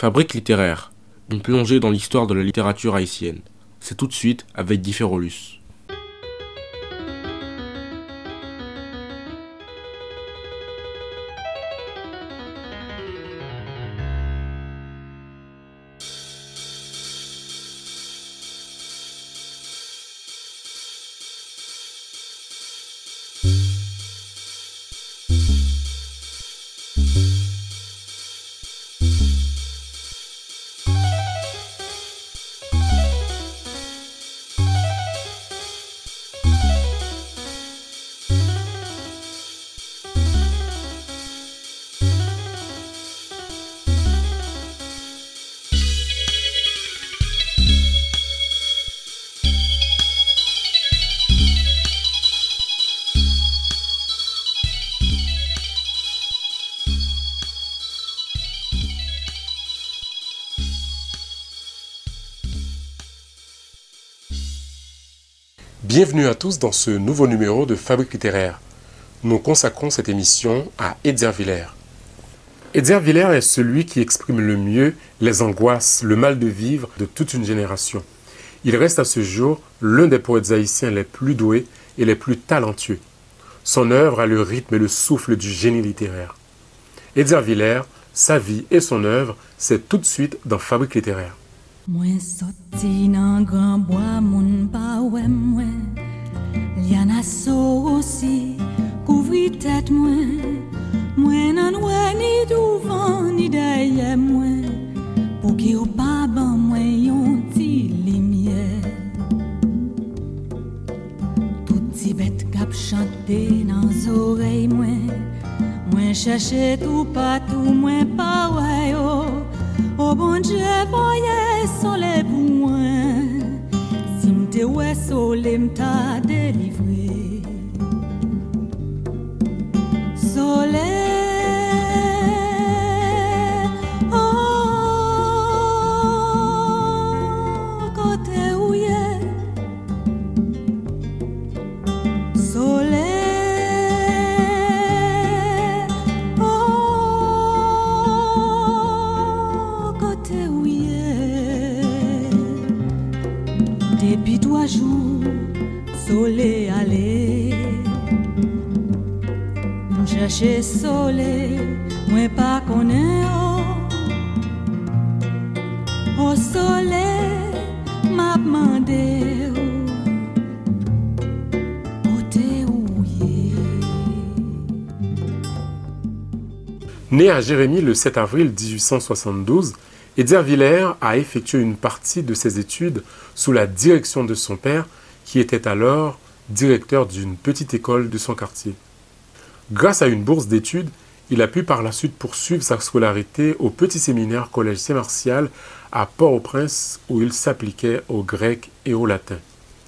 Fabrique littéraire, une plongée dans l'histoire de la littérature haïtienne. C'est tout de suite avec Differolus. Bienvenue à tous dans ce nouveau numéro de Fabrique littéraire. Nous consacrons cette émission à Edgar Villers. Edgar Villers est celui qui exprime le mieux les angoisses, le mal de vivre de toute une génération. Il reste à ce jour l'un des poètes haïtiens les plus doués et les plus talentueux. Son œuvre a le rythme et le souffle du génie littéraire. Edgar Villers, sa vie et son œuvre, c'est tout de suite dans Fabrique littéraire. Mwen soti nan gran bwa moun pa wè mwen. Lian aso osi kouvri tet mwen. Mwen nan wè ni douvan ni deye mwen. Pou ki ou pa ban mwen yon ti limye. Touti bet kap chante nan zorey mwen. Mwen chèche tou patou mwen pa wè yo O bon Dje voye soleil, pou mwen Si mte we sole mta delivre soleil. Depuis trois jours, soleil allé. Mon chercher soleil, moi pas connais oh. Au soleil, m'a demandé oh. Côté où y est. Né à Jérémie le 7 avril 1872, Edgar Villers a effectué une partie de ses études sous la direction de son père, qui était alors directeur d'une petite école de son quartier. Grâce à une bourse d'études, il a pu par la suite poursuivre sa scolarité au petit séminaire Collège Saint-Martial à Port-au-Prince où il s'appliquait au grec et au latin.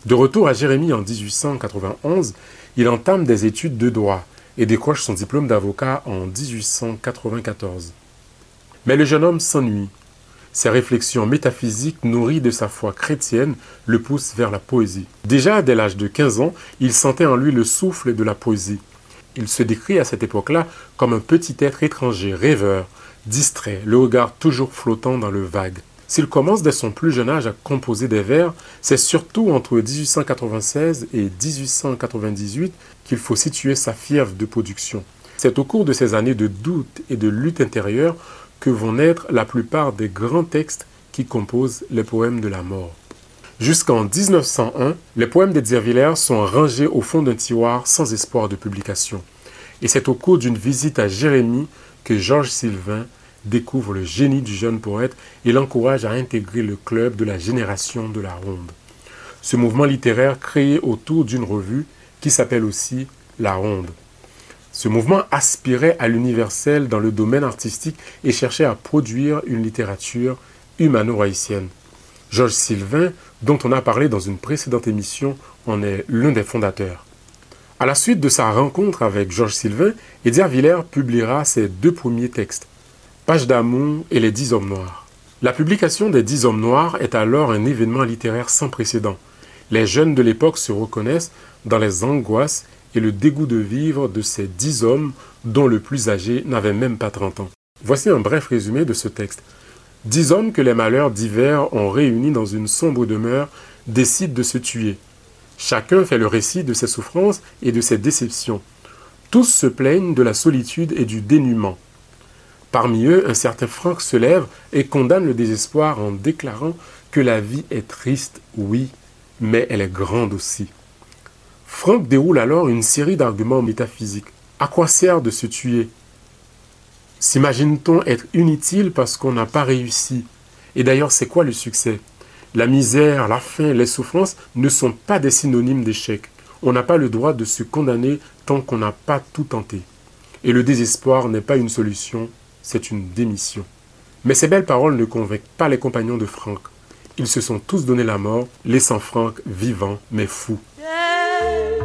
De retour à Jérémie en 1891, il entame des études de droit et décroche son diplôme d'avocat en 1894. Mais le jeune homme s'ennuie. Ses réflexions métaphysiques nourries de sa foi chrétienne le poussent vers la poésie. Déjà dès l'âge de 15 ans, il sentait en lui le souffle de la poésie. Il se décrit à cette époque-là comme un petit être étranger, rêveur, distrait, le regard toujours flottant dans le vague. S'il commence dès son plus jeune âge à composer des vers, c'est surtout entre 1896 et 1898 qu'il faut situer sa fièvre de production. C'est au cours de ces années de doute et de lutte intérieure que vont naître la plupart des grands textes qui composent les poèmes de la mort. Jusqu'en 1901, les poèmes d'Edgar Villers sont rangés au fond d'un tiroir sans espoir de publication. Et c'est au cours d'une visite à Jérémie que Georges Sylvain découvre le génie du jeune poète et l'encourage à intégrer le club de la génération de la ronde. Ce mouvement littéraire créé autour d'une revue qui s'appelle aussi La Ronde. Ce mouvement aspirait à l'universel dans le domaine artistique et cherchait à produire une littérature humano-haïtienne. Georges Sylvain, dont on a parlé dans une précédente émission, en est l'un des fondateurs. À la suite de sa rencontre avec Georges Sylvain, Edgar Villers publiera ses deux premiers textes, Page d'amour et Les Dix Hommes Noirs. La publication des Dix Hommes Noirs est alors un événement littéraire sans précédent. Les jeunes de l'époque se reconnaissent dans les angoisses et le dégoût de vivre de ces dix hommes dont le plus âgé n'avait même pas 30 ans. Voici un bref résumé de ce texte. Dix hommes que les malheurs divers ont réunis dans une sombre demeure décident de se tuer. Chacun fait le récit de ses souffrances et de ses déceptions. Tous se plaignent de la solitude et du dénuement. Parmi eux, un certain Franck se lève et condamne le désespoir en déclarant que la vie est triste, oui, mais elle est grande aussi. Franck déroule alors une série d'arguments métaphysiques. À quoi sert de se tuer? S'imagine-t-on être inutile parce qu'on n'a pas réussi? Et d'ailleurs, c'est quoi le succès? La misère, la faim, les souffrances ne sont pas des synonymes d'échec. On n'a pas le droit de se condamner tant qu'on n'a pas tout tenté. Et le désespoir n'est pas une solution, c'est une démission. Mais ces belles paroles ne convainquent pas les compagnons de Franck. Ils se sont tous donné la mort, laissant Franck vivant mais fou. away.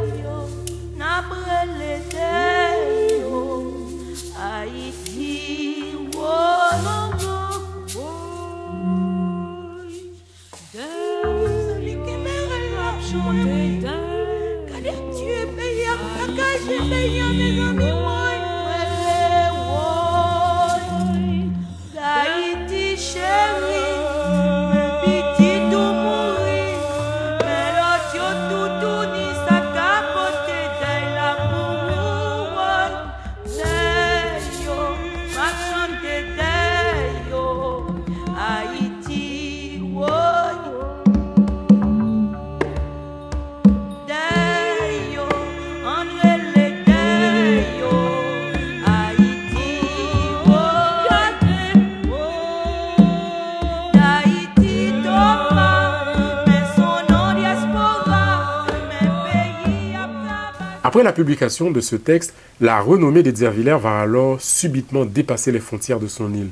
Après la publication de ce texte, la renommée d'Edzerviller va alors subitement dépasser les frontières de son île.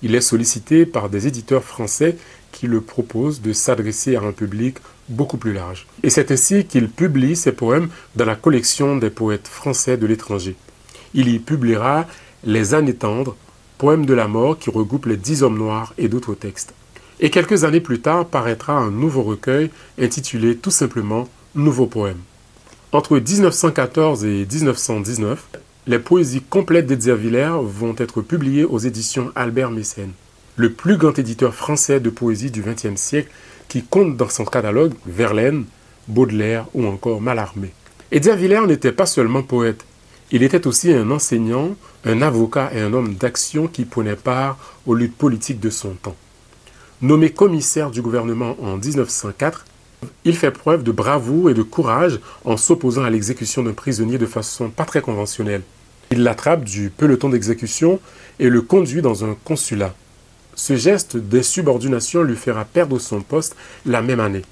Il est sollicité par des éditeurs français qui le proposent de s'adresser à un public beaucoup plus large. Et c'est ainsi qu'il publie ses poèmes dans la collection des poètes français de l'étranger. Il y publiera Les années tendres, poèmes de la mort qui regroupe les dix hommes noirs et d'autres textes. Et quelques années plus tard paraîtra un nouveau recueil intitulé tout simplement Nouveaux poèmes. Entre 1914 et 1919, les poésies complètes d'Edzerviller vont être publiées aux éditions Albert Mécène, le plus grand éditeur français de poésie du XXe siècle qui compte dans son catalogue Verlaine, Baudelaire ou encore Mallarmé. Edzerviller n'était pas seulement poète, il était aussi un enseignant, un avocat et un homme d'action qui prenait part aux luttes politiques de son temps. Nommé commissaire du gouvernement en 1904, il fait preuve de bravoure et de courage en s'opposant à l'exécution d'un prisonnier de façon pas très conventionnelle. Il l'attrape du peloton d'exécution et le conduit dans un consulat. Ce geste d'insubordination lui fera perdre son poste la même année.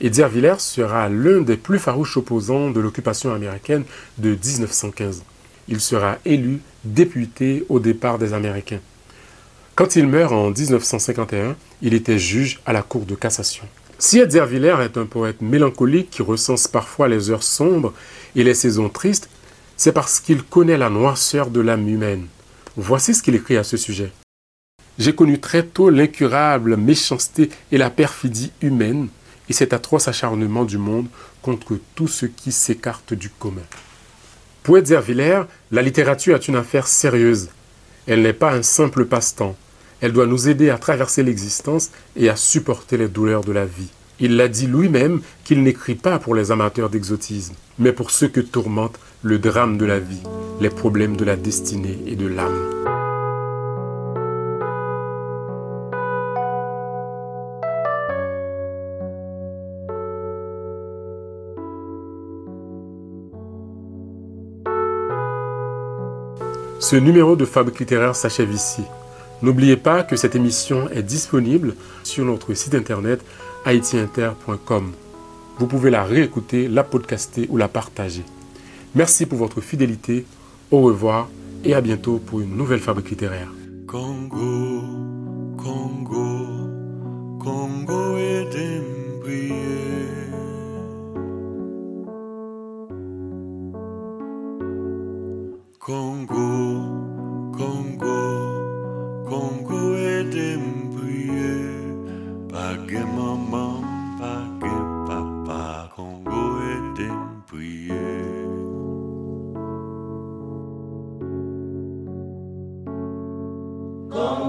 Et Villers sera l'un des plus farouches opposants de l'occupation américaine de 1915. Il sera élu député au départ des Américains. Quand il meurt en 1951, il était juge à la Cour de cassation. Si Edzerviller est un poète mélancolique qui recense parfois les heures sombres et les saisons tristes, c'est parce qu'il connaît la noirceur de l'âme humaine. Voici ce qu'il écrit à ce sujet. J'ai connu très tôt l'incurable méchanceté et la perfidie humaine et cet atroce acharnement du monde contre tout ce qui s'écarte du commun. Pour Edzerviller, la littérature est une affaire sérieuse. Elle n'est pas un simple passe-temps. Elle doit nous aider à traverser l'existence et à supporter les douleurs de la vie. Il l'a dit lui-même qu'il n'écrit pas pour les amateurs d'exotisme, mais pour ceux que tourmente le drame de la vie, les problèmes de la destinée et de l'âme. Ce numéro de Fabrique littéraire s'achève ici. N'oubliez pas que cette émission est disponible sur notre site internet haitiinter.com. Vous pouvez la réécouter, la podcaster ou la partager. Merci pour votre fidélité. Au revoir et à bientôt pour une nouvelle fabrique littéraire.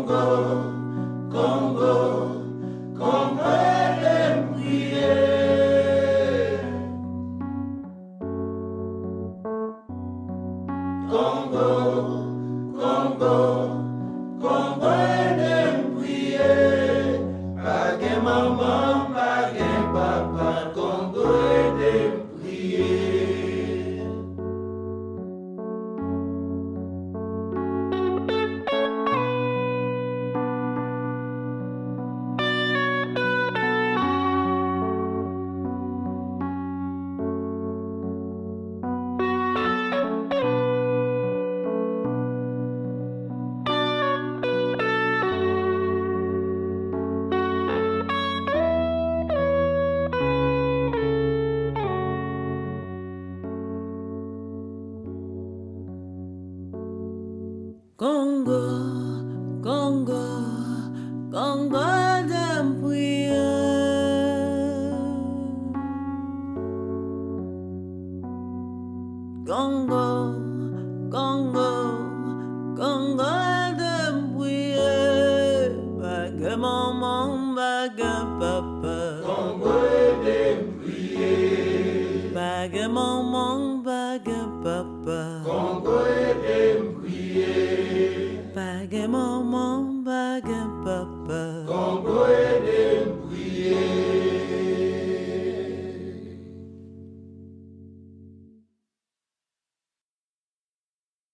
above. Congo, Congo, Congo d'un prieur. Congo, Congo, Congo d'un prieur. Bague maman, bague papa. Congo d'un prieur. Bague maman.